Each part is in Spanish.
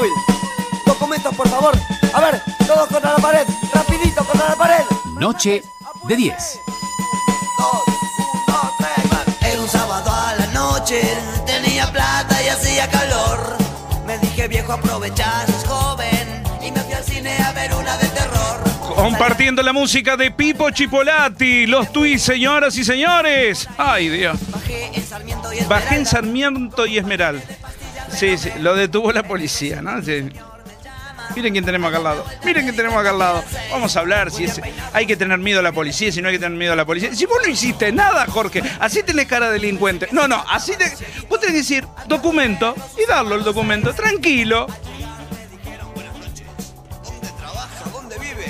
móvil. Documentos, por favor. A ver, todos contra la pared. Rapidito contra la pared. Noche de 10. Dos, uno, tres. Era un sábado a la noche, tenía plata y hacía calor. Me dije viejo aprovechar, joven y me fui al cine a ver una de terror. Compartiendo la música de Pipo Chipolati, los tuits, señoras y señores. Ay, Dios. Bajé en Sarmiento y Bajé en Esmeralda. Sí, sí, lo detuvo la policía, ¿no? Sí. Miren quién tenemos acá al lado. Miren quién tenemos acá al lado. Vamos a hablar si es, hay que tener miedo a la policía, si no hay que tener miedo a la policía. Si vos no hiciste nada, Jorge, así tenés cara de delincuente. No, no, así te, vos tenés que decir documento y darlo el documento, tranquilo.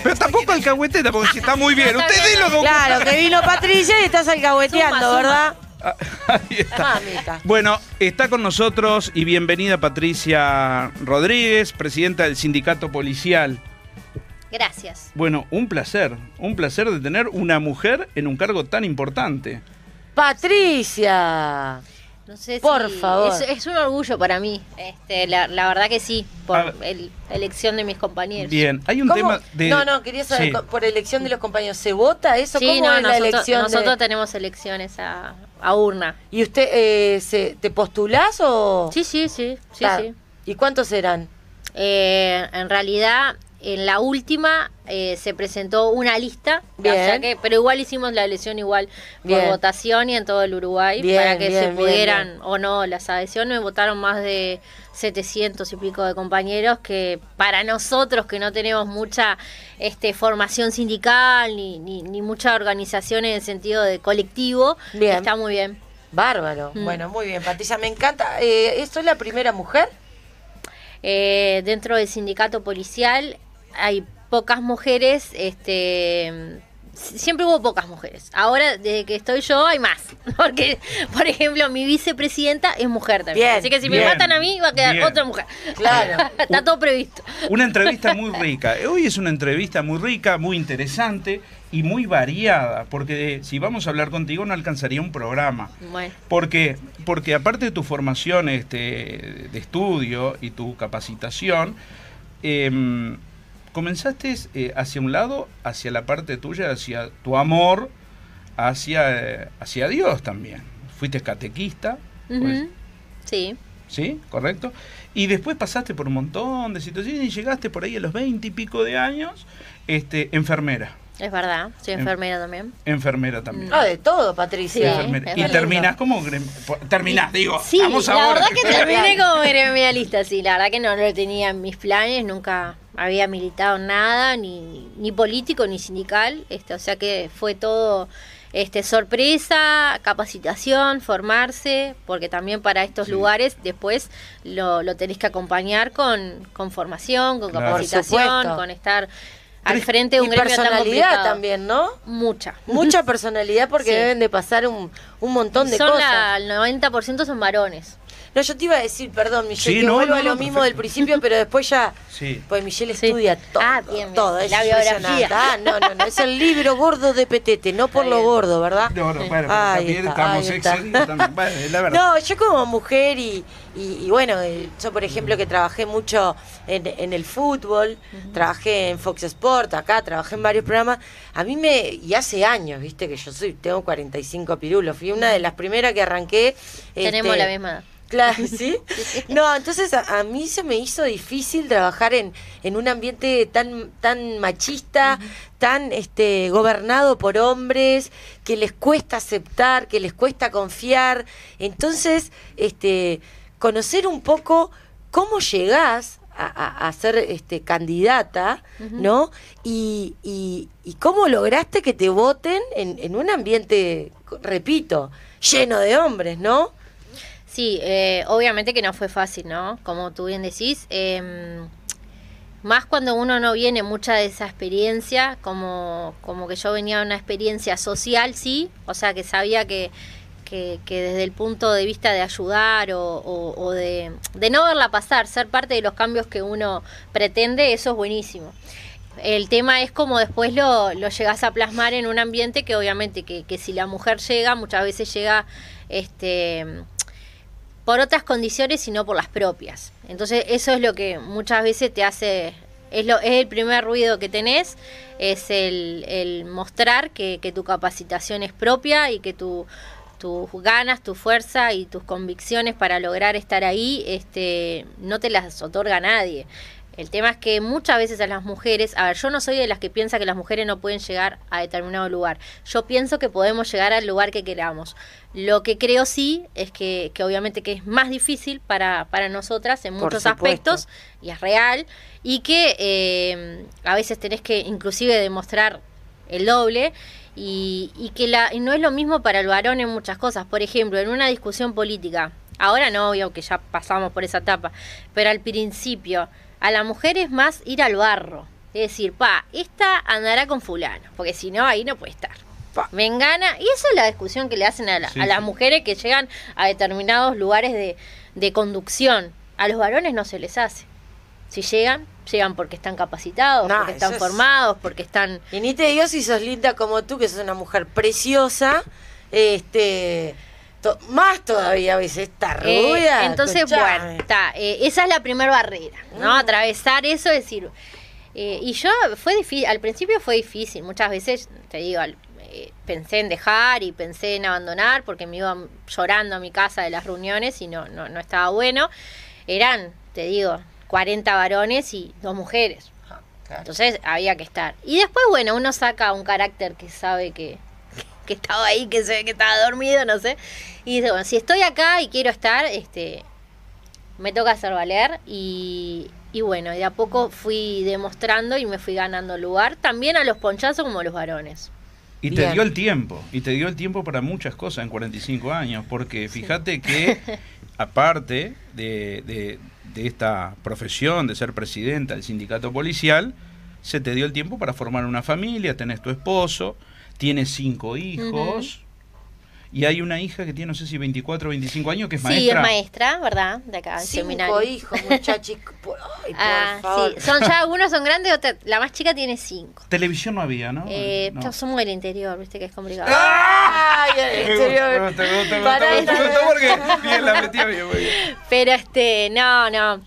Pero tampoco alcahueteta, porque si está muy bien. Usted dé los documentos. Claro, que vino Patricia y estás alcahueteando. ¿verdad? Ahí está. Mamita. Bueno, está con nosotros y bienvenida Patricia Rodríguez, presidenta del sindicato policial. Gracias. Bueno, un placer, un placer de tener una mujer en un cargo tan importante. Patricia. No sé Por si- favor. Es, es un orgullo para mí. Este, la, la verdad que sí, por el- la elección de mis compañeros. Bien, hay un ¿Cómo? tema de... No, no, quería saber, Sí. por elección de los compañeros, ¿se vota eso? Sí, ¿Cómo no, es la nosotros, elección? de- nosotros tenemos elecciones a, a urna. ¿Y usted eh, se, te postulás o...? Sí, sí, sí, sí. ¿Y cuántos serán? Eh, en realidad, en la última eh, se presentó una lista, Bien. o sea que, pero igual hicimos la elección igual Bien. por votación y en todo el Uruguay Bien, para que se pudieran o no las adhesiones. Votaron más de 700 y pico de compañeros que para nosotros que no tenemos mucha este, formación sindical ni, ni, ni mucha organización en el sentido de colectivo, está muy bien. Bárbaro. Mm. Bueno, muy bien, Patricia, me encanta. Eh, ¿Esto es la primera mujer? Eh, dentro del sindicato policial hay pocas mujeres, este siempre hubo pocas mujeres. Ahora, desde que estoy yo, hay más. Porque, por ejemplo, mi vicepresidenta es mujer también. Bien, Así que si bien, me matan a mí, va a quedar bien. otra mujer. Claro. Está todo previsto. Una entrevista muy rica. Hoy es una entrevista muy rica, muy interesante y muy variada, porque eh, si vamos a hablar contigo no alcanzaría un programa. Bueno, Porque, porque aparte de tu formación este, de estudio y tu capacitación, em, comenzaste eh, hacia un lado, hacia la parte tuya, hacia tu amor, hacia, eh, hacia Dios también. Fuiste catequista, pues, sí. ¿sí? ¿Correcto? Y después pasaste por un montón de situaciones y llegaste por ahí a los veinte y pico de años, este, enfermera. Es verdad, soy enfermera también. Enfermera también. Ah, de todo, Patricia. Sí. Y terminás como... Terminás, digo. Sí, vamos la ahora. verdad que terminé como gremialista, sí, la verdad que no lo tenía en mis planes, nunca había militado en nada, ni, ni político ni sindical, este, o sea que fue todo este sorpresa, capacitación, formarse, porque también para estos Sí. lugares después lo, lo tenés que acompañar con, con formación, con Claro. Capacitación, con estar al frente de un y gremio personalidad también, ¿no? Mucha. Mucha personalidad porque Sí. deben de pasar un, un montón de son cosas. la- el 90% son varones. No, yo te iba a decir, perdón, Michelle, Sí, que no, vuelvo no, a lo no, mismo perfecto. del principio, pero después ya. Sí. Pues Michelle Sí. estudia todo. Ah, bien, bien. todo. es La biografía. Ah, no, no, no. Es el libro gordo de Petete, no por lo gordo, ¿verdad? No, no, bueno, pero Ahí también está, estamos excedidos también. Bueno, es la verdad. No, yo como mujer y, y, y bueno, eh, yo por ejemplo que trabajé mucho en, en el fútbol, trabajé en Fox Sport, acá trabajé en varios programas, a mí me, y hace años, viste que yo soy, tengo 45 pirulos, fui una de las primeras que arranqué. Tenemos este, la misma. Claro, ¿sí? No, entonces a, a mí se me hizo difícil trabajar en, en un ambiente tan, tan machista, tan este, gobernado por hombres, que les cuesta aceptar, que les cuesta confiar. Entonces, este, conocer un poco cómo llegás a, ser este, candidata, ¿no? Y, y- y cómo lograste que te voten en, en un ambiente, repito, lleno de hombres, ¿no? Sí, eh, obviamente que no fue fácil, ¿no? Como tú bien decís. em, más cuando uno no viene mucha de esa experiencia, como, como que yo venía de una experiencia social, sí, o sea que sabía que, que, que desde el punto de vista de ayudar o, o- o de, de no verla pasar, ser parte de los cambios que uno pretende, eso es buenísimo. El tema es como después lo, lo llegas a plasmar en un ambiente que obviamente que, que si la mujer llega, muchas veces llega este por otras condiciones y no por las propias. Entonces eso es lo que muchas veces te hace, es, lo, es el primer ruido que tenés, es el, el mostrar que, que tu capacitación es propia y que tu tus ganas, tu fuerza y tus convicciones para lograr estar ahí, este, no te las otorga nadie. El tema es que muchas veces a las mujeres, a ver, yo no soy de las que piensa que las mujeres no pueden llegar a determinado lugar. Yo pienso que podemos llegar al lugar que queramos. Lo que creo sí es que, que obviamente que es más difícil para, para nosotras en muchos aspectos, y es real, y que eh, a veces tenés que inclusive demostrar el doble y, y que la, y no es lo mismo para el varón en muchas cosas. Por ejemplo, en una discusión política, ahora no, obvio que ya pasamos por esa etapa, pero al principio, a la mujer es más ir al barro. Es decir, pa, esta andará con fulano, porque si no, ahí no puede estar. Pa. Vengana, y esa es la discusión que le hacen a, la- Sí, a las sí. mujeres que llegan a determinados lugares de, de conducción. A los varones no se les hace. Si llegan, llegan porque están capacitados, porque están es- formados, porque están... Y ni te digo si sos linda como tú, que sos una mujer preciosa, este to- más todavía a veces está Eh, rubia. entonces, escuchame. bueno, está, eh, esa es la primera barrera, ¿no? Mm. Atravesar eso, es decir, eh, y yo fue difícil, al principio fue difícil, muchas veces, te digo, al- eh, pensé en dejar y pensé en abandonar porque me iba llorando a mi casa de las reuniones y no, no, no estaba bueno. Eran, te digo, 40 varones y dos mujeres. Claro. Entonces había que estar. Y después, bueno, uno saca un carácter que sabe que, que estaba ahí, que se ve que estaba dormido, no sé. Y dice, bueno, si estoy acá y quiero estar, este me toca hacer valer. Y, y bueno, de a poco fui demostrando y me fui ganando lugar, también a los ponchazos como a los varones. Y te dio el tiempo, y te dio el tiempo para muchas cosas en 45 años, porque fíjate que aparte de, de- de esta profesión de ser presidenta del sindicato policial, se te dio el tiempo para formar una familia, tenés tu esposo, tienes cinco hijos, y hay una hija que tiene, no sé si 24 o 25 años, que es Sí, maestra. es maestra, ¿verdad? De acá, del Cinco seminario. hijos, muchachos. Ay, por Ah, favor. sí. Son ya algunos son grandes, otra- la más chica tiene cinco. Televisión no había, ¿no? Eh, No. somos del interior, viste que es complicado. Ay, el bien. Pero este, no, no.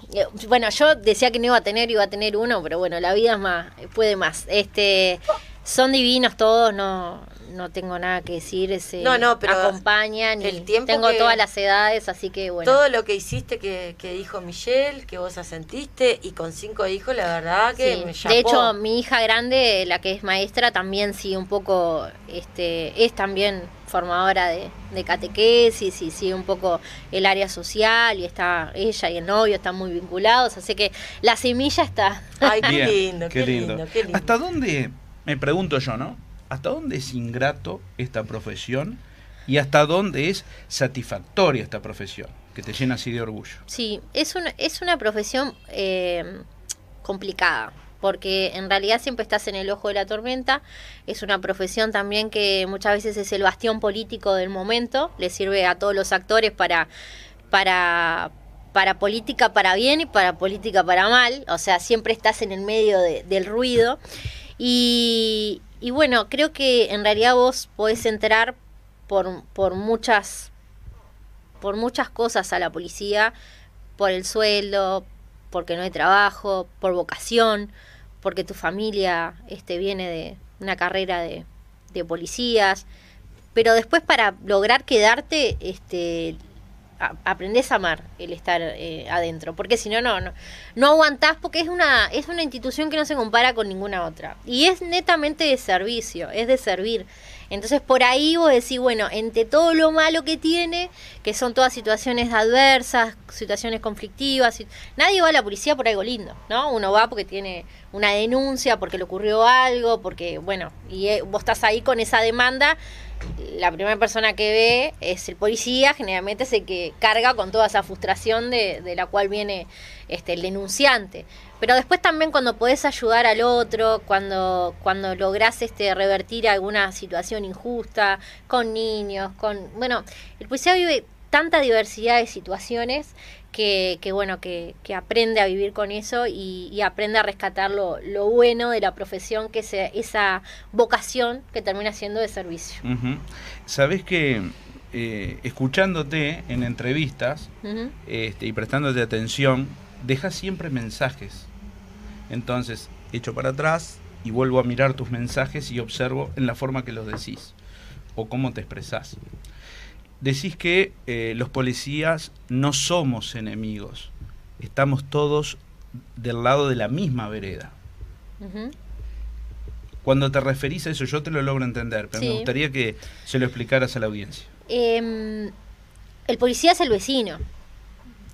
Bueno, yo decía que no iba a tener, iba a tener uno, pero bueno, la vida es más, puede más. Este, son divinos todos, no, no tengo nada que decir. Se No, no, pero acompañan y el tiempo tengo que- todas las edades, así que bueno. Todo lo que hiciste que, que dijo Michelle, que vos asentiste, y con cinco hijos, la verdad que Sí. me De chapó. hecho, mi hija grande, la que es maestra, también sí un poco, este, es también formadora de, de catequesis y sí un poco el área social y está ella y el novio están muy vinculados, así que la semilla está. Ay, qué lindo, qué, lindo. qué lindo. ¿Hasta dónde, me pregunto yo, ¿no? ¿Hasta dónde es ingrato esta profesión y hasta dónde es satisfactoria esta profesión? Que te llena así de orgullo. Sí, es una, es una profesión eh, complicada, porque en realidad siempre estás en el ojo de la tormenta. Es una profesión también que muchas veces es el bastión político del momento, le sirve a todos los actores para, para, para política para bien y para política para mal, o sea, siempre estás en el medio de- del ruido. Y, bueno, creo que en realidad vos podés entrar por, por muchas por muchas cosas a la policía, por el sueldo, porque no hay trabajo, por vocación, porque tu familia este, viene de una carrera de, de policías, pero después para lograr quedarte, este, a- aprendés a amar el estar eh, adentro, porque si no, no, no, no aguantás porque es una, es una institución que no se compara con ninguna otra. Y es netamente de servicio, es de servir. Entonces por ahí vos decís, bueno, entre todo lo malo que tiene, que son todas situaciones adversas, situaciones conflictivas, nadie va a la policía por algo lindo, ¿no? Uno va porque tiene una denuncia, porque le ocurrió algo, porque, bueno, y eh, vos estás ahí con esa demanda, la primera persona que ve es el policía, generalmente es el que carga con toda esa frustración de, de la cual viene este, el denunciante. Pero después también cuando podés ayudar al otro, cuando, cuando lográs este, revertir alguna situación injusta, con niños, con... Bueno, el policía vive tanta diversidad de situaciones que, que bueno, que, que aprende a vivir con eso y, y aprende a rescatar lo, lo bueno de la profesión, que es esa vocación que termina siendo de servicio. Ujú. Sabés que eh, escuchándote en entrevistas Ujú. este, y prestándote atención, dejas siempre mensajes. Entonces, echo para atrás y vuelvo a mirar tus mensajes y observo en la forma que los decís o cómo te expresás. Decís que eh, los policías no somos enemigos, estamos todos del lado de la misma vereda. Cuando te referís a eso, yo te lo logro entender, pero me gustaría que se lo explicaras a la audiencia. Em, el policía es el vecino.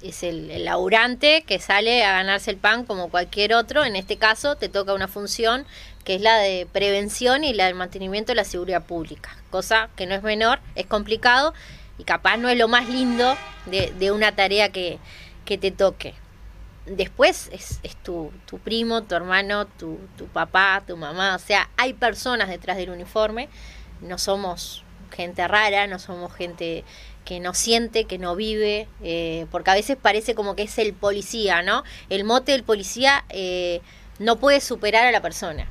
Es el, el laburante que sale a ganarse el pan como cualquier otro. En este caso te toca una función que es la de prevención y la del mantenimiento de la seguridad pública. Cosa que no es menor, es complicado y capaz no es lo más lindo de, de una tarea que, que te toque. Después es, es tu, tu primo, tu hermano, tu, tu papá, tu mamá. O sea, hay personas detrás del uniforme. No somos gente rara, no somos gente que no siente, que no vive, eh, porque a veces parece como que es el policía, ¿no? El mote del policía eh, no puede superar a la persona.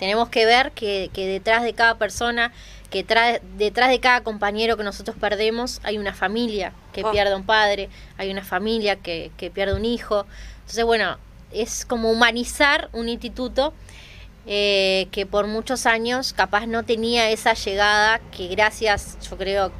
Tenemos que ver que, que detrás de cada persona, que tra- detrás de cada compañero que nosotros perdemos, hay una familia que Ah. pierde un padre, hay una familia que, que pierde un hijo. Entonces, bueno, es como humanizar un instituto eh, que por muchos años capaz no tenía esa llegada que gracias, yo creo,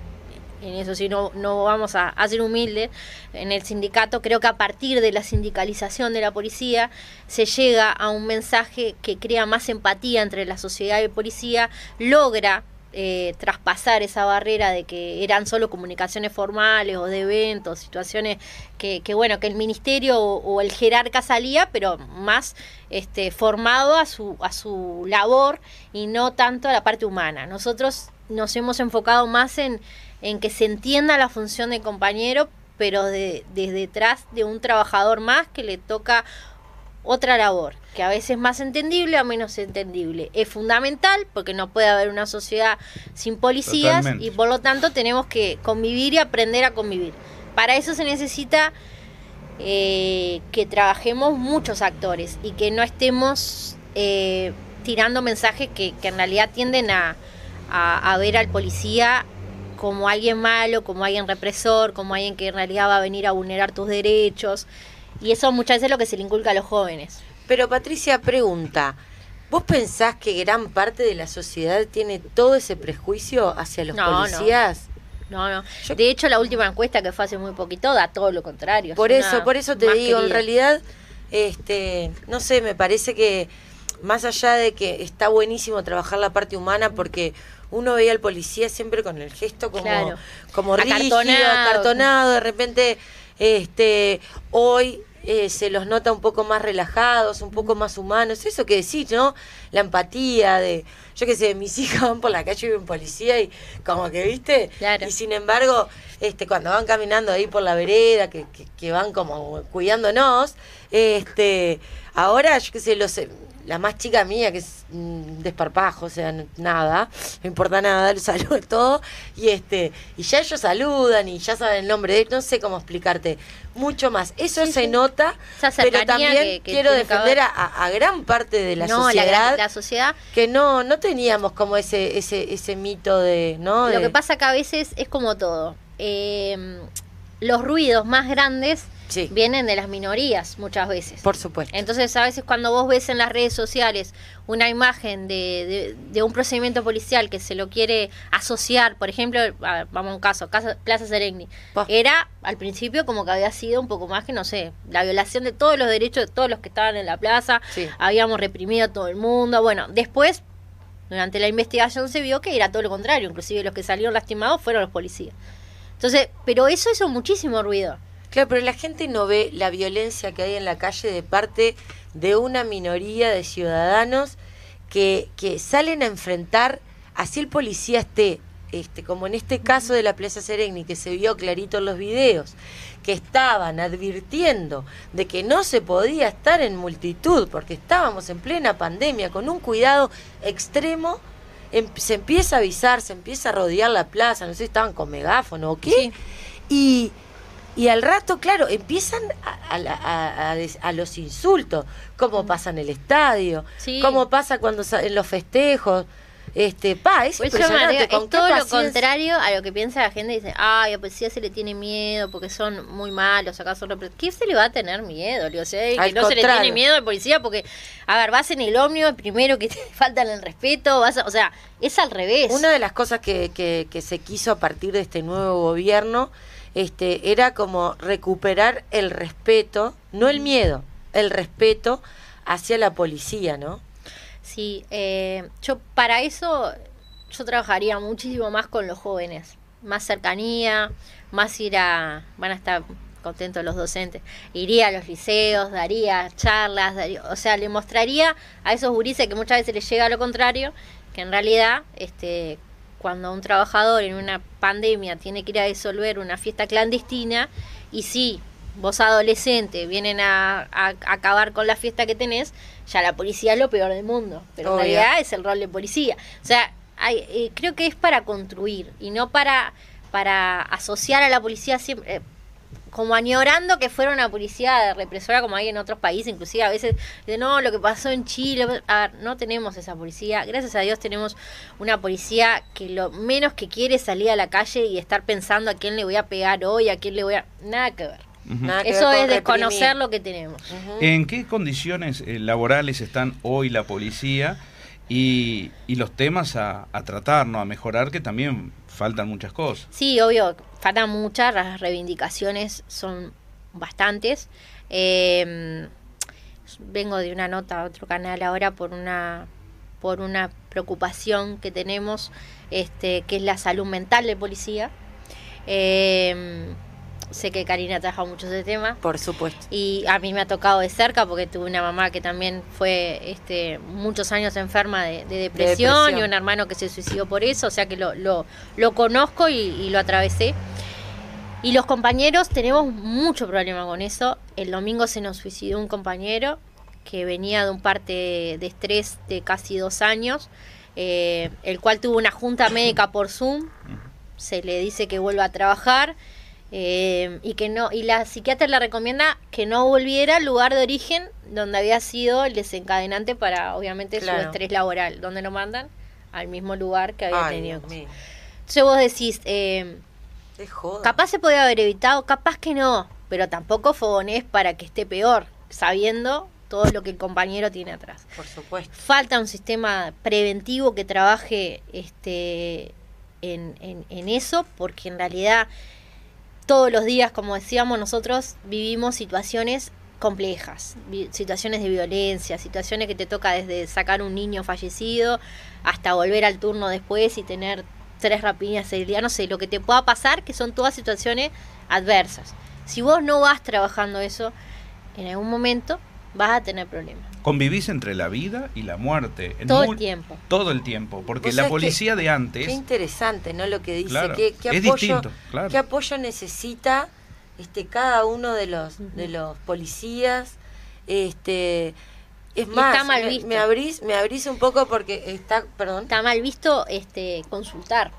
en eso sí no, no vamos a, a ser humildes, en el sindicato creo que a partir de la sindicalización de la policía se llega a un mensaje que crea más empatía entre la sociedad y el policía, logra eh, traspasar esa barrera de que eran solo comunicaciones formales o de eventos, situaciones que, bueno, que el ministerio o, o el jerarca salía, pero más este, formado a su, a su labor y no tanto a la parte humana. Nosotros nos hemos enfocado más en, en que se entienda la función de compañero, pero de, desde detrás de un trabajador más que le toca otra labor, que a veces es más entendible o menos entendible. Es fundamental porque no puede haber una sociedad sin policías Totalmente. y por lo tanto tenemos que convivir y aprender a convivir. Para eso se necesita eh, que trabajemos muchos actores y que no estemos eh, tirando mensajes que, que en realidad tienden a, a- a ver al policía como alguien malo, como alguien represor, como alguien que en realidad va a venir a vulnerar tus derechos. Y eso muchas veces es lo que se le inculca a los jóvenes. Pero Patricia pregunta, ¿vos pensás que gran parte de la sociedad tiene todo ese prejuicio hacia los No, policías? No, no. Yo- De hecho, la última encuesta que fue hace muy poquito da todo lo contrario. Por Es eso, por eso te digo, en realidad, este, no sé, me parece que más allá de que está buenísimo trabajar la parte humana porque uno veía al policía siempre con el gesto como, Claro. como rígido, Acartonado. acartonado, de repente, este, hoy eh, se los nota un poco más relajados, un poco más humanos, eso que decís, ¿no? La empatía de, yo qué sé, mis hijas van por la calle y ven un policía y como que, ¿viste? Claro. Y sin embargo, este, cuando van caminando ahí por la vereda, que, que, que van como cuidándonos, este, ahora, yo qué sé, los, la más chica mía, que es un desparpajo, o sea, nada, no importa nada, lo saludo todo, y este, y ya ellos saludan y ya saben el nombre de él, no sé cómo explicarte, mucho más. Eso Sí, se sí. nota, pero también que- que quiero defender a, gran parte de la no, sociedad la, gran- la sociedad. que no, no teníamos como ese, ese, ese mito de, ¿no? Lo De- que pasa que a veces es como todo. Eh, los ruidos más grandes Sí. vienen de las minorías muchas veces. por supuesto. Entonces, a veces cuando vos ves en las redes sociales una imagen de, de- de un procedimiento policial que se lo quiere asociar, por ejemplo, a ver, vamos a un caso, Casa- Plaza Serengni, Pa. era al principio como que había sido un poco más que, no sé, la violación de todos los derechos de todos los que estaban en la plaza, Sí. habíamos reprimido a todo el mundo, bueno, después, durante la investigación se vio que era todo lo contrario, inclusive los que salieron lastimados fueron los policías. Entonces, pero eso hizo muchísimo ruido. Claro, pero la gente no ve la violencia que hay en la calle de parte de una minoría de ciudadanos que, que salen a enfrentar, así el policía esté, este, como en este caso de la Plaza Sereni, que se vio clarito en los videos, que estaban advirtiendo de que no se podía estar en multitud, porque estábamos en plena pandemia, con un cuidado extremo, em- se empieza a avisar, se empieza a rodear la plaza, no sé si estaban con megáfono o qué, Sí. y, y al rato, claro, empiezan a, a los insultos, cómo pasa en el estadio, Sí. cómo pasa cuando en los festejos. Este, pa, es Pues impresionante. Con es todo lo contrario a lo que piensa la gente. Dice, ay, a policía se le tiene miedo porque son muy malos, acá son repre-". ¿Qué se le va a tener miedo? Le digo, sea, que no se le tiene miedo al policía porque, a ver, vas en el ómnibus, primero que te faltan el respeto, vas a- o sea, es al revés. Una de las cosas que, que, que se quiso a partir de este nuevo gobierno este, era como recuperar el respeto, no el miedo, el respeto hacia la policía, ¿no? Sí, eh, yo para eso yo trabajaría muchísimo más con los jóvenes, más cercanía, más ir a, van a estar contentos los docentes, iría a los liceos, daría charlas, daría- o sea, le mostraría a esos gurises que muchas veces les llega lo contrario, que en realidad, este, cuando un trabajador en una pandemia tiene que ir a disolver una fiesta clandestina, y si vos adolescente vienen a, a- a acabar con la fiesta que tenés, ya la policía es lo peor del mundo, pero Obvio. en realidad es el rol de policía. O sea, hay, eh, creo que es para construir y no para, para asociar a la policía siempre... eh, como añorando que fuera una policía represora como hay en otros países, inclusive a veces de no, lo que pasó en Chile, a ver, no tenemos esa policía, gracias a Dios tenemos una policía que lo menos que quiere es salir a la calle y estar pensando a quién le voy a pegar hoy, a quién le voy a... Nada que ver. Eso es con desconocer reprimir. lo que tenemos. ¿En qué condiciones eh, laborales están hoy la policía y, y los temas a, a tratar, ¿no? a mejorar, que también faltan muchas cosas? Sí, obvio, faltan muchas, las reivindicaciones son bastantes. Eh, vengo de una nota a otro canal ahora por una por una preocupación que tenemos, este, que es la salud mental de policía. Eh, sé que Karina trabaja mucho ese tema. Por supuesto. Y a mí me ha tocado de cerca porque tuve una mamá que también fue este, muchos años enferma de, de depresión, depresión. y un hermano que se suicidó por eso, o sea que lo, lo, lo conozco y, y lo atravesé. Y los compañeros tenemos mucho problema con eso. El domingo se nos suicidó un compañero que venía de un parte de estrés de casi dos años, eh, el cual tuvo una junta médica por Zoom. Se le dice que vuelva a trabajar eh, y que no y la psiquiatra le recomienda que no volviera al lugar de origen donde había sido el desencadenante para obviamente su estrés laboral, donde lo mandan al mismo lugar que había Ay, tenido. Entonces vos decís, eh. Capaz se podía haber evitado, capaz que no, pero tampoco fogonés para que esté peor, sabiendo todo lo que el compañero tiene atrás. Por supuesto. Falta un sistema preventivo que trabaje este en, en- en eso, porque en realidad todos los días, como decíamos, nosotros vivimos situaciones complejas, situaciones de violencia, situaciones que te toca desde sacar un niño fallecido hasta volver al turno después y tener tres rapiñas el día, no sé, lo que te pueda pasar, que son todas situaciones adversas. Si vos no vas trabajando eso, en algún momento vas a tener problemas. Convivís entre la vida y la muerte. en Todo el tiempo. Todo el tiempo, porque la que- policía de antes... Qué interesante, ¿no? Lo que dice. Claro, ¿Qué, qué es apoyo, distinto, claro. ¿Qué apoyo necesita este cada uno de los de los policías? Este es más, está mal visto. Me, abrís, me abrís un poco porque está, perdón, Está mal visto este consultar.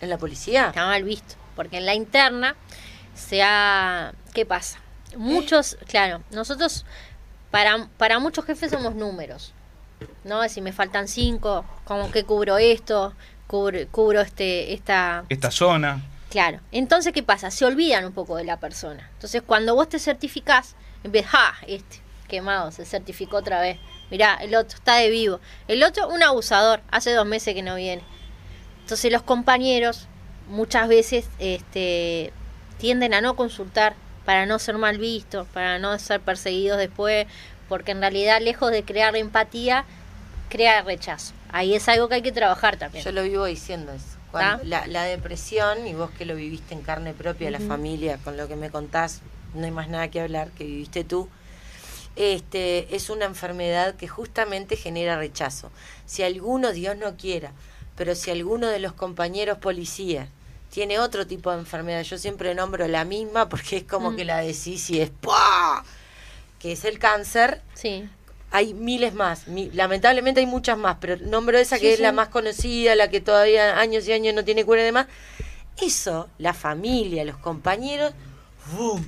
en la policía. Está mal visto. Porque en la interna se ha... ¿Qué pasa? Muchos, claro, nosotros, para, para muchos jefes somos números. ¿No? Si me faltan cinco, como que cubro esto, cubro, cubro este, esta... Esta zona, Claro. Entonces, ¿qué pasa? Se olvidan un poco de la persona. Entonces, cuando vos te certificás, empiezas, ¡ah! Este, quemado, se certificó otra vez. Mirá, el otro está de vivo. El otro, un abusador, hace dos meses que no viene. Entonces, los compañeros muchas veces este, tienden a no consultar para no ser mal vistos, para no ser perseguidos después, porque en realidad, lejos de crear empatía, crea rechazo. Ahí es algo que hay que trabajar también. Yo lo vivo diciendo eso. Cuando ¿Ah? la, la depresión, y vos que lo viviste en carne propia, la familia, con lo que me contás, no hay más nada que hablar, que viviste tú, este, es una enfermedad que justamente genera rechazo. Si alguno, Dios no quiera, pero si alguno de los compañeros policías tiene otro tipo de enfermedad, yo siempre nombro la misma porque es como que la decís y es ¡pua! que es el cáncer, Sí. hay miles más, mi- lamentablemente hay muchas más, pero nombro esa Sí, que es la más conocida, la que todavía años y años no tiene cura y demás. Eso, la familia, los compañeros, ¡bum!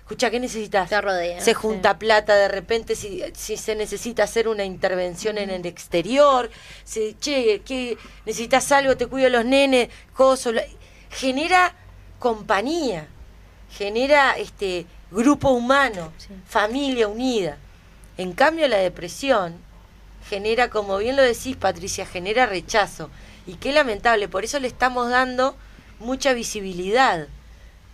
escucha, ¿qué necesitas? Te rodea, Se sí. junta plata de repente si, si se necesita hacer una intervención en el exterior, si, che, ¿qué, necesitas algo, te cuido los nenes, coso, genera compañía, genera este grupo humano, Sí. familia unida. En cambio la depresión genera, como bien lo decís Patricia, genera rechazo. Y qué lamentable, por eso le estamos dando mucha visibilidad,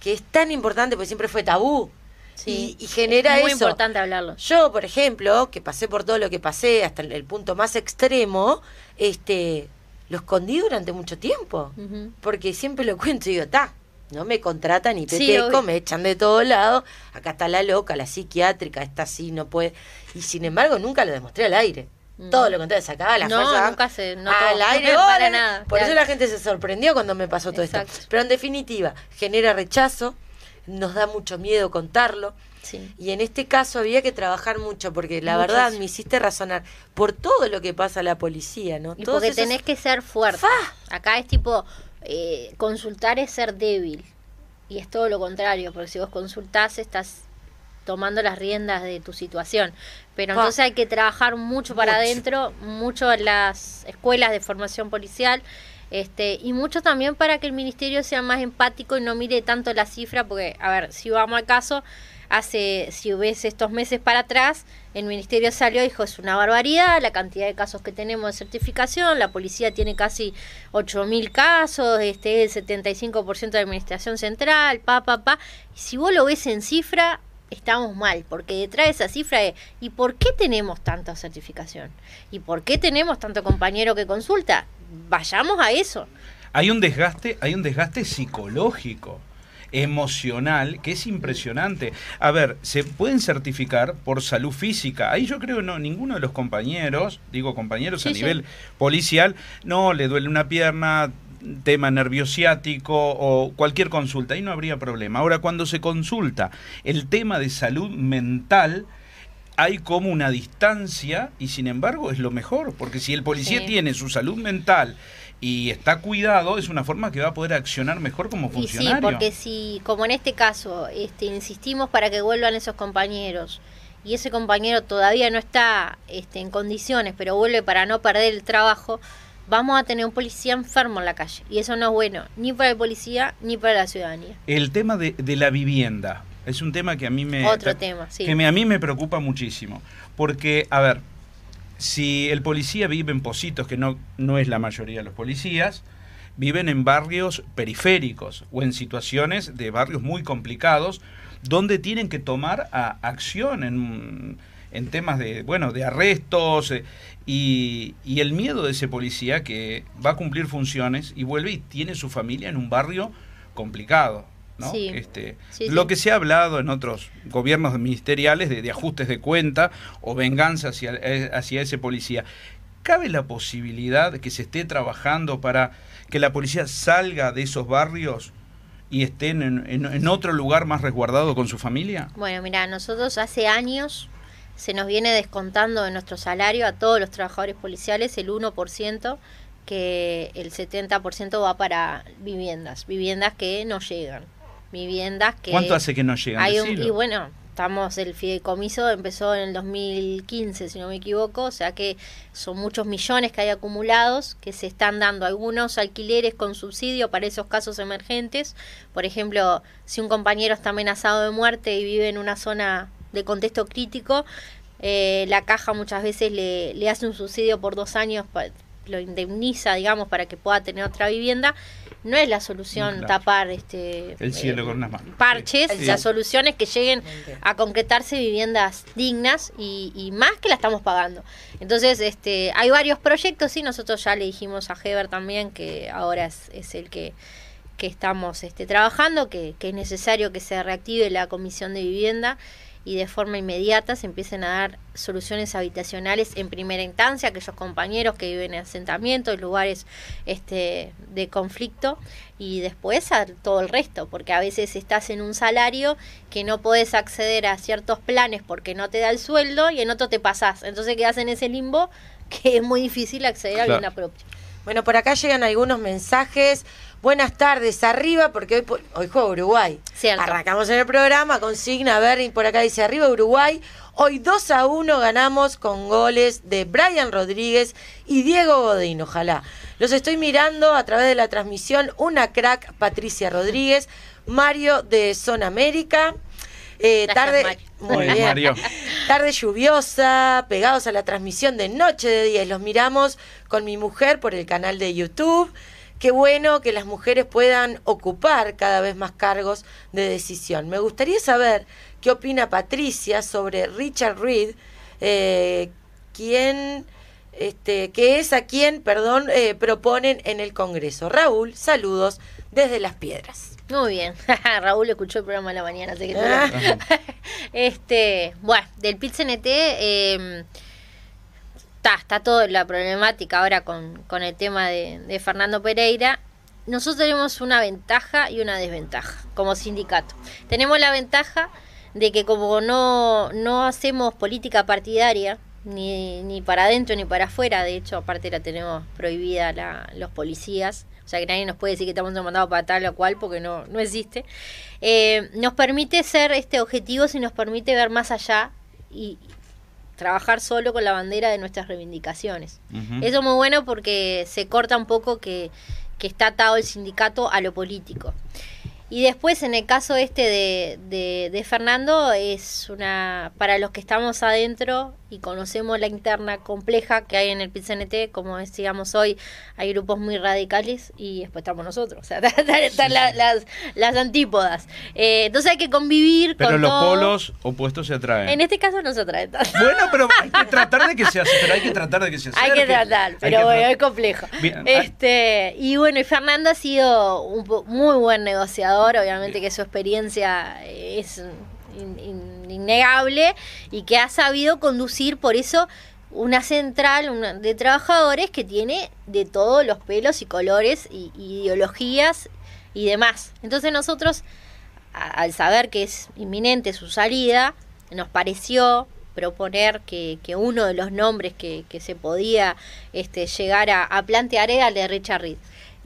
que es tan importante porque siempre fue tabú. Sí, y, y genera es muy eso. importante hablarlo. Yo, por ejemplo, que pasé por todo lo que pasé hasta el, el punto más extremo, este, lo escondí durante mucho tiempo. Porque siempre lo cuento y digo, ta, no me contratan Sí, peteco, obvio. me echan de todos lados. Acá está la loca, la psiquiátrica, esta sí, no puede. Y sin embargo, nunca lo demostré al aire. Mm. Todo lo contrario, sacaba la No, nunca se al aire. Para nada, Por eso la gente se sorprendió cuando me pasó todo Exacto. esto. Pero en definitiva, genera rechazo, nos da mucho miedo contarlo. Sí. Y en este caso había que trabajar mucho, porque la verdad me hiciste razonar por todo lo que pasa a la policía, ¿no? Y Todos porque esos- tenés que ser fuerte. ¡Fa! Acá es tipo, eh, consultar es ser débil. Y es todo lo contrario, porque si vos consultás estás tomando las riendas de tu situación. Pero entonces hay que trabajar mucho para Mucho. adentro, mucho en las escuelas de formación policial. Este, y mucho también para que el ministerio sea más empático y no mire tanto la cifra, porque, a ver, si vamos al caso, hace, si ves estos meses para atrás, el ministerio salió y dijo, es una barbaridad la cantidad de casos que tenemos de certificación, la policía tiene casi 8.000 casos, este el 75% de administración central, pa, pa, pa. Y si vos lo ves en cifra, estamos mal, porque detrás de esa cifra es, ¿y por qué tenemos tanta certificación? ¿Y por qué tenemos tanto compañero que consulta? Vayamos a eso. Hay un desgaste, hay un desgaste psicológico, emocional, que es impresionante. A ver, se pueden certificar por salud física. Ahí yo creo que no, ninguno de los compañeros, digo compañeros Sí, a sí. nivel policial, no le duele una pierna, tema nerviosiático o cualquier consulta, ahí no habría problema. Ahora, cuando se consulta el tema de salud mental, hay como una distancia y sin embargo es lo mejor, porque si el policía Sí. tiene su salud mental y está cuidado, es una forma que va a poder accionar mejor como Y sí, funcionario. porque si, como en este caso, este, insistimos para que vuelvan esos compañeros y ese compañero todavía no está este, en condiciones, pero vuelve para no perder el trabajo, vamos a tener un policía enfermo en la calle. Y eso no es bueno, ni para el policía ni para la ciudadanía. El tema de, de la vivienda es un tema que a mí me... Otro tema, sí. que me- a mí me preocupa muchísimo. Porque, a ver, si el policía vive en Positos, que no, no es la mayoría de los policías, viven en barrios periféricos o en situaciones de barrios muy complicados donde tienen que tomar a- acción en, en temas de, bueno, de arrestos eh, y, y el miedo de ese policía que va a cumplir funciones y vuelve y tiene su familia en un barrio complicado. ¿No? Sí. Este, Sí, lo sí. que se ha hablado en otros gobiernos ministeriales de, de ajustes de cuenta o venganza hacia, eh, hacia ese policía. ¿Cabe la posibilidad de que se esté trabajando para que la policía salga de esos barrios y estén en, en- en otro lugar más resguardado con su familia? Bueno, mira, nosotros hace años se nos viene descontando de nuestro salario a todos los trabajadores policiales el 1%, que el 70% va para viviendas, viviendas que no llegan, viviendas que... ¿Cuánto hace que no llegan? Hay un, Decilo. y bueno, estamos, el fideicomiso empezó en el 2015, si no me equivoco, o sea que son muchos millones que hay acumulados que se están dando algunos alquileres con subsidio para esos casos emergentes. Por ejemplo, si un compañero está amenazado de muerte y vive en una zona de contexto crítico, eh, la caja muchas veces le, le hace un subsidio por dos años, pa- lo indemniza, digamos, para que pueda tener otra vivienda. No es la solución Claro. tapar este El cielo eh, con unas manos. parches, Sí. la solución es que lleguen a concretarse viviendas dignas y, y más que la estamos pagando. Entonces, este, hay varios proyectos y nosotros ya le dijimos a Heber también que ahora es, es el que, que estamos este, trabajando, que, que es necesario que se reactive la comisión de vivienda y de forma inmediata se empiecen a dar soluciones habitacionales en primera instancia a aquellos compañeros que viven en asentamientos, lugares este, de conflicto y después a todo el resto, porque a veces estás en un salario que no puedes acceder a ciertos planes porque no te da el sueldo y en otro te pasás, entonces quedas en ese limbo que es muy difícil acceder a vivienda propia. Bueno, por acá llegan algunos mensajes. Buenas tardes, arriba, porque hoy, juega Uruguay. Cierto. Arrancamos en el programa, consigna, a ver, por acá dice arriba Uruguay. Hoy 2 a 1 ganamos con goles de Brian Rodríguez y Diego Godín, ojalá. Los estoy mirando a través de la transmisión. Una crack, Patricia Rodríguez, Mario de Zona América. Eh, Gracias, tarde, Mario. muy bien. Mario. Tarde lluviosa, pegados a la transmisión de Noche de 10. Los miramos con mi mujer por el canal de YouTube. Qué bueno que las mujeres puedan ocupar cada vez más cargos de decisión. Me gustaría saber qué opina Patricia sobre Richard Reed, eh, quien, este, que es a quien, perdón, eh, proponen en el Congreso. Raúl, saludos desde Las Piedras. Muy bien. Raúl escuchó el programa de la mañana, sé que Ah. Este, bueno, del PIT-CNT eh, está, toda la problemática ahora con, el tema de, Fernando Pereira. Nosotros tenemos una ventaja y una desventaja como sindicato. Tenemos la ventaja de que como no, no hacemos política partidaria, ni, ni para adentro ni para afuera, de hecho aparte la tenemos prohibida la, los policías, o sea que nadie nos puede decir que estamos mandados para tal o cual porque no, no existe, eh, nos permite ser este objetivos y nos permite ver más allá y trabajar solo con la bandera de nuestras reivindicaciones. Eso es muy bueno porque se corta un poco que, que está atado el sindicato a lo político. Y después, en el caso este de, de, de Fernando, es una. Para los que estamos adentro y conocemos la interna compleja que hay en el PCNT, como decíamos hoy, hay grupos muy radicales y después estamos nosotros. O sea, están, están la- las, las antípodas. Eh, entonces hay que convivir Pero con los todo. polos opuestos se atraen. En este caso no se trae tanto. Bueno, pero hay que tratar de que se acerque, pero hay que tratar de que se Hay que tratar, pero que bueno, tra- es complejo. Bien, este, y bueno, y Fernando ha sido un muy buen negociador, obviamente que su experiencia es in- in- innegable y que ha sabido conducir por eso una central una- de trabajadores que tiene de todos los pelos y colores y, y ideologías y demás. Entonces nosotros, a- al saber que es inminente su salida, nos pareció proponer que, que uno de los nombres que, que se podía este, llegar a, a plantear era el de Richard Reed.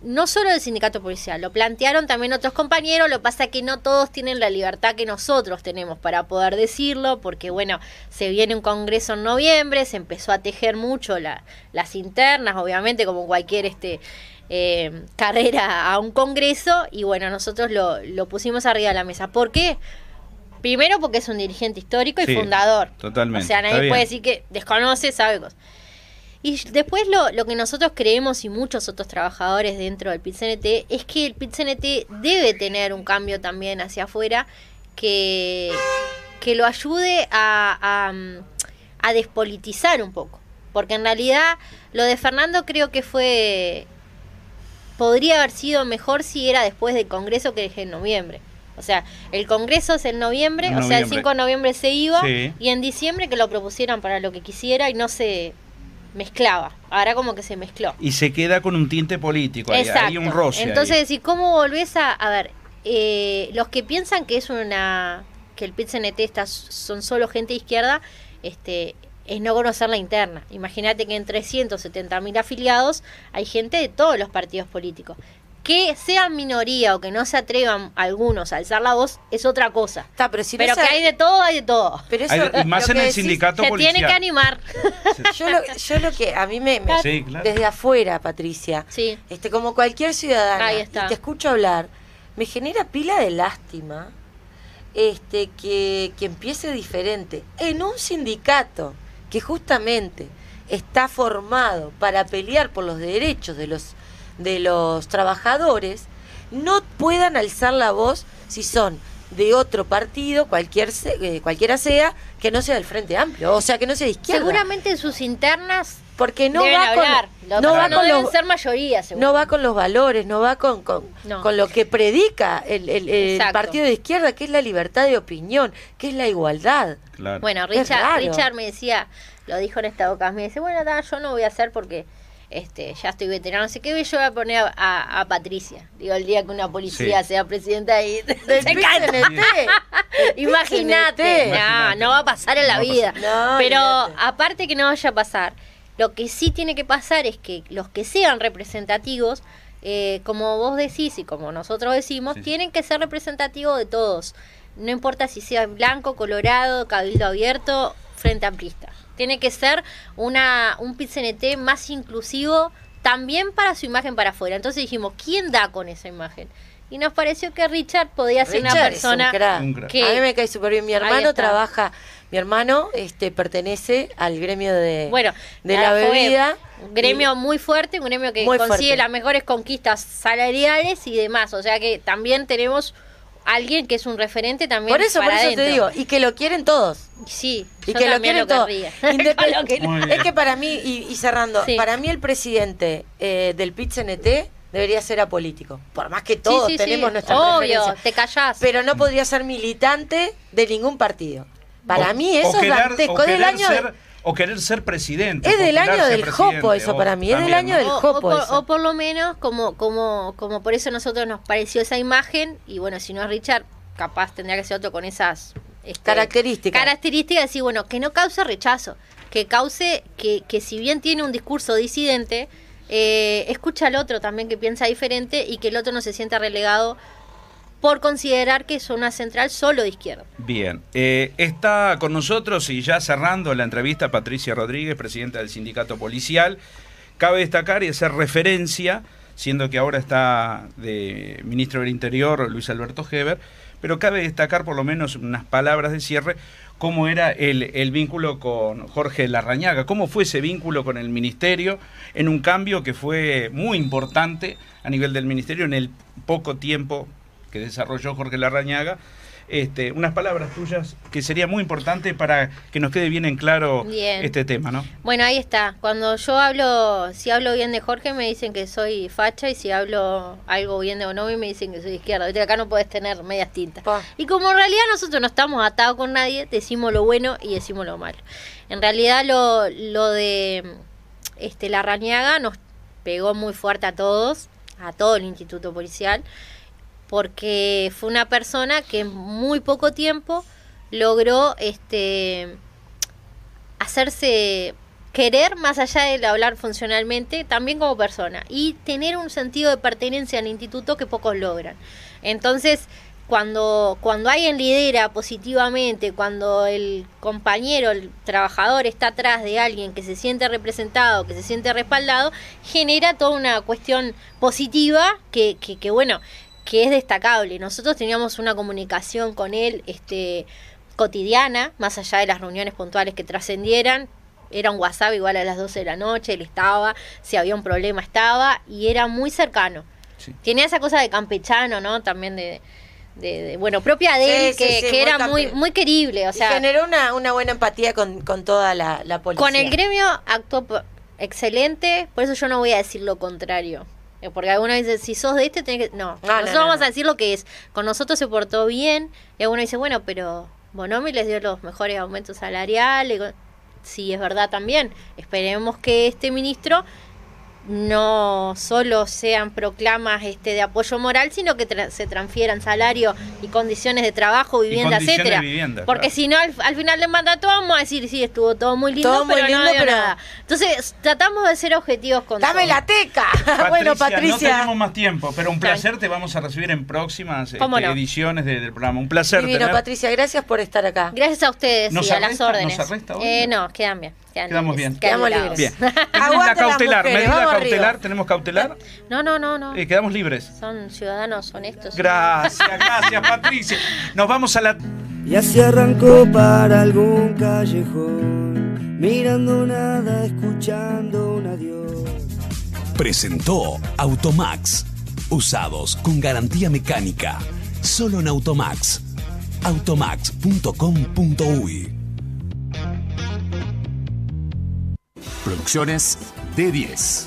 No solo del sindicato policial, lo plantearon también otros compañeros, lo que pasa es que no todos tienen la libertad que nosotros tenemos para poder decirlo, porque bueno, se viene un congreso en noviembre, se empezó a tejer mucho la- las internas, obviamente como cualquier este eh, carrera a un congreso, y bueno, nosotros lo, lo pusimos arriba de la mesa. ¿Por qué? Primero porque es un dirigente histórico y Sí, fundador. totalmente, O sea, nadie puede decir que desconoce, sabe cosas. Y después lo, lo que nosotros creemos y muchos otros trabajadores dentro del PIT-CNT es que el PIT-CNT debe tener un cambio también hacia afuera que, que lo ayude a, a, mm, a despolitizar un poco. Porque en realidad lo de Fernando creo que fue... Podría haber sido mejor si era después del Congreso que es en noviembre. O sea, el Congreso es en noviembre, o sea, el noviembre. 5 de noviembre se iba Sí. y en diciembre que lo propusieran para lo que quisiera y no se mezclaba. Ahora como que se mezcló. Y se queda con un tinte político. Hay, hay un roce. ahí. Entonces, decir, ¿cómo volvés a.? A ver, eh, los que piensan que es una. que el PIT-CNT está, son solo gente de izquierda, este es no conocer la interna. Imagínate que en 370.000 afiliados hay gente de todos los partidos políticos. Que sean minoría o que no se atrevan algunos a alzar la voz es otra cosa. Está, pero si no Pero que hay de todo, hay de todo. pero eso, Hay- y más lo en que el decís- sindicato Se policial. tiene que animar. Yo lo, yo lo que a mí me, me- Sí, claro. desde afuera, Patricia, Sí. este como cualquier ciudadana, Ahí está. y te escucho hablar, me genera pila de lástima este que, que empiece diferente en un sindicato que justamente está formado para pelear por los derechos de los de los trabajadores no puedan alzar la voz si son de otro partido, cualquier se- eh, cualquiera sea, que no sea del Frente Amplio, o sea, que no sea de izquierda. Seguramente en sus internas Porque no deben va con, hablar. Lo no va no con deben los, ser mayoría, seguro. no va con los valores, no va con, con, No. con lo que predica el, el- partido de izquierda, que es la libertad de opinión, que es la igualdad. Claro. Bueno, Richard. Richard me decía, lo dijo en esta ocasión, me dice, bueno, ta, yo no voy a hacer porque este ya estoy veterano, no sé qué, yo voy a poner a, a- a Patricia. Digo, el día que una policía Sí. sea presidenta y se. Imagínate, no, no va a pasar en la No vida. No, Pero aparte que no vaya a pasar, lo que sí tiene que pasar es que los que sean representativos eh, como vos decís y como nosotros decimos, Sí. tienen que ser representativos de todos. No importa si sea blanco, colorado, cabildo abierto, frente amplista. Tiene que ser una, un PCNT más inclusivo también para su imagen para afuera. Entonces dijimos, ¿quién da con esa imagen? Y nos pareció que Richard podía ser una Richard persona. Un crack. que... A mí me cae súper bien. Mi hermano trabaja, mi hermano este pertenece al gremio de, Bueno, de la bebida. Un gremio muy fuerte, un gremio que consigue fuerte. las mejores conquistas salariales y demás. O sea que también tenemos alguien que es un referente también. Por eso, por para eso te adentro. digo, y que lo quieren todos. Sí, Y yo que lo quieren todos. lo bien. Es que para mí, y, y cerrando, Sí. para mí el presidente eh, del PIT-CNT debería ser apolítico. Por más que todos Sí, sí, sí. tenemos nuestra Obvio, te callás. Pero no podría ser militante de ningún partido. Para O- mí eso es dantesco. del querer año, ser, o querer ser presidente. es del año del jopo eso para mí. Es del año ¿no? del jopo o por, eso. o por lo menos como como como por eso a nosotros nos pareció esa imagen y bueno si no es Richard capaz tendría que ser otro con esas este, Características. características decir bueno que no cause rechazo que cause que, que si bien tiene un discurso disidente eh, escucha al otro también que piensa diferente y que el otro no se sienta relegado por considerar que es una central solo de izquierda Bien, eh, está con nosotros y ya cerrando la entrevista Patricia Rodríguez, presidenta del sindicato policial. Cabe destacar y hacer referencia, siendo que ahora está de ministro del Interior Luis Alberto Heber, pero cabe destacar por lo menos unas palabras de cierre, cómo era el, el vínculo con Jorge Larrañaga, cómo fue ese vínculo con el ministerio en un cambio que fue muy importante a nivel del ministerio en el poco tiempo que desarrolló Jorge Larrañaga. Este, unas palabras tuyas que sería muy importante para que nos quede bien en claro Bien. este tema, ¿no? Bueno, ahí está. Cuando yo hablo, si hablo bien de Jorge, me dicen que soy facha, y si hablo algo bien de Bonomi, me dicen que soy de izquierda. Viste, acá no puedes tener medias tintas. Pa. Y como en realidad nosotros no estamos atados con nadie, decimos lo bueno y decimos lo malo. En realidad lo, lo de este la Rañaga nos pegó muy fuerte a todos, a todo el instituto policial, porque fue una persona que en muy poco tiempo logró este hacerse querer más allá de hablar funcionalmente, también como persona y tener un sentido de pertenencia al instituto que pocos logran. Entonces, cuando cuando alguien lidera positivamente, cuando el compañero, el trabajador está atrás de alguien que se siente representado, que se siente respaldado, genera toda una cuestión positiva que, que, que bueno, que es destacable. Nosotros teníamos una comunicación con él, este cotidiana, más allá de las reuniones puntuales que trascendieran. Era un WhatsApp igual a las 12 de la noche, él estaba, si había un problema estaba, y era muy cercano. Sí. Tenía esa cosa de campechano, ¿no? También de, de- de- bueno, propia de Sí, él, sí, que, sí, que muy era campe- muy, muy querible. O Y sea, generó una, una buena empatía con, con toda la, la policía. con el gremio actuó excelente, por eso yo no voy a decir lo contrario. Eh, Porque algunos dicen, si sos de este, tenés que... No, No, no, nosotros no, vamos a decir lo que es. Con nosotros se portó bien, y alguno dice, bueno, pero Bonomi les dio los mejores aumentos salariales. Sí, es verdad también. Esperemos que este ministro no solo sean proclamas este de apoyo moral, sino que tra- se transfieran salario y condiciones de trabajo, vivienda, etcétera. Porque claro. si no, al, al final del mandato vamos a decir, sí, estuvo todo muy lindo, Todo muy pero lindo, no pero- nada. Entonces, tratamos de ser objetivos con ¡Dame todo. la teca! bueno, No Patricia. tenemos más tiempo, pero un placer te vamos a recibir en próximas este, ¿Cómo no? ediciones de- del programa. Un placer Divino, tener- Patricia, gracias por estar acá. Gracias a ustedes ¿Nos y a las órdenes. ¿Nos arresta hoy? Eh, no, quedan bien. quedan Quedamos libres, bien. Quedamos libres. Bien. La Aguante las cautelar, mujeres, medida cautelar. ¿Tenemos cautelar? No, no, no, no. Eh, quedamos libres. Son ciudadanos honestos. Gracias, gracias Patricia. Nos vamos a la Y así arrancó para algún callejón, mirando nada, escuchando un adiós. Presentó Automax. Usados con garantía mecánica. Solo en Automax. Automax.com.uy Producciones D10.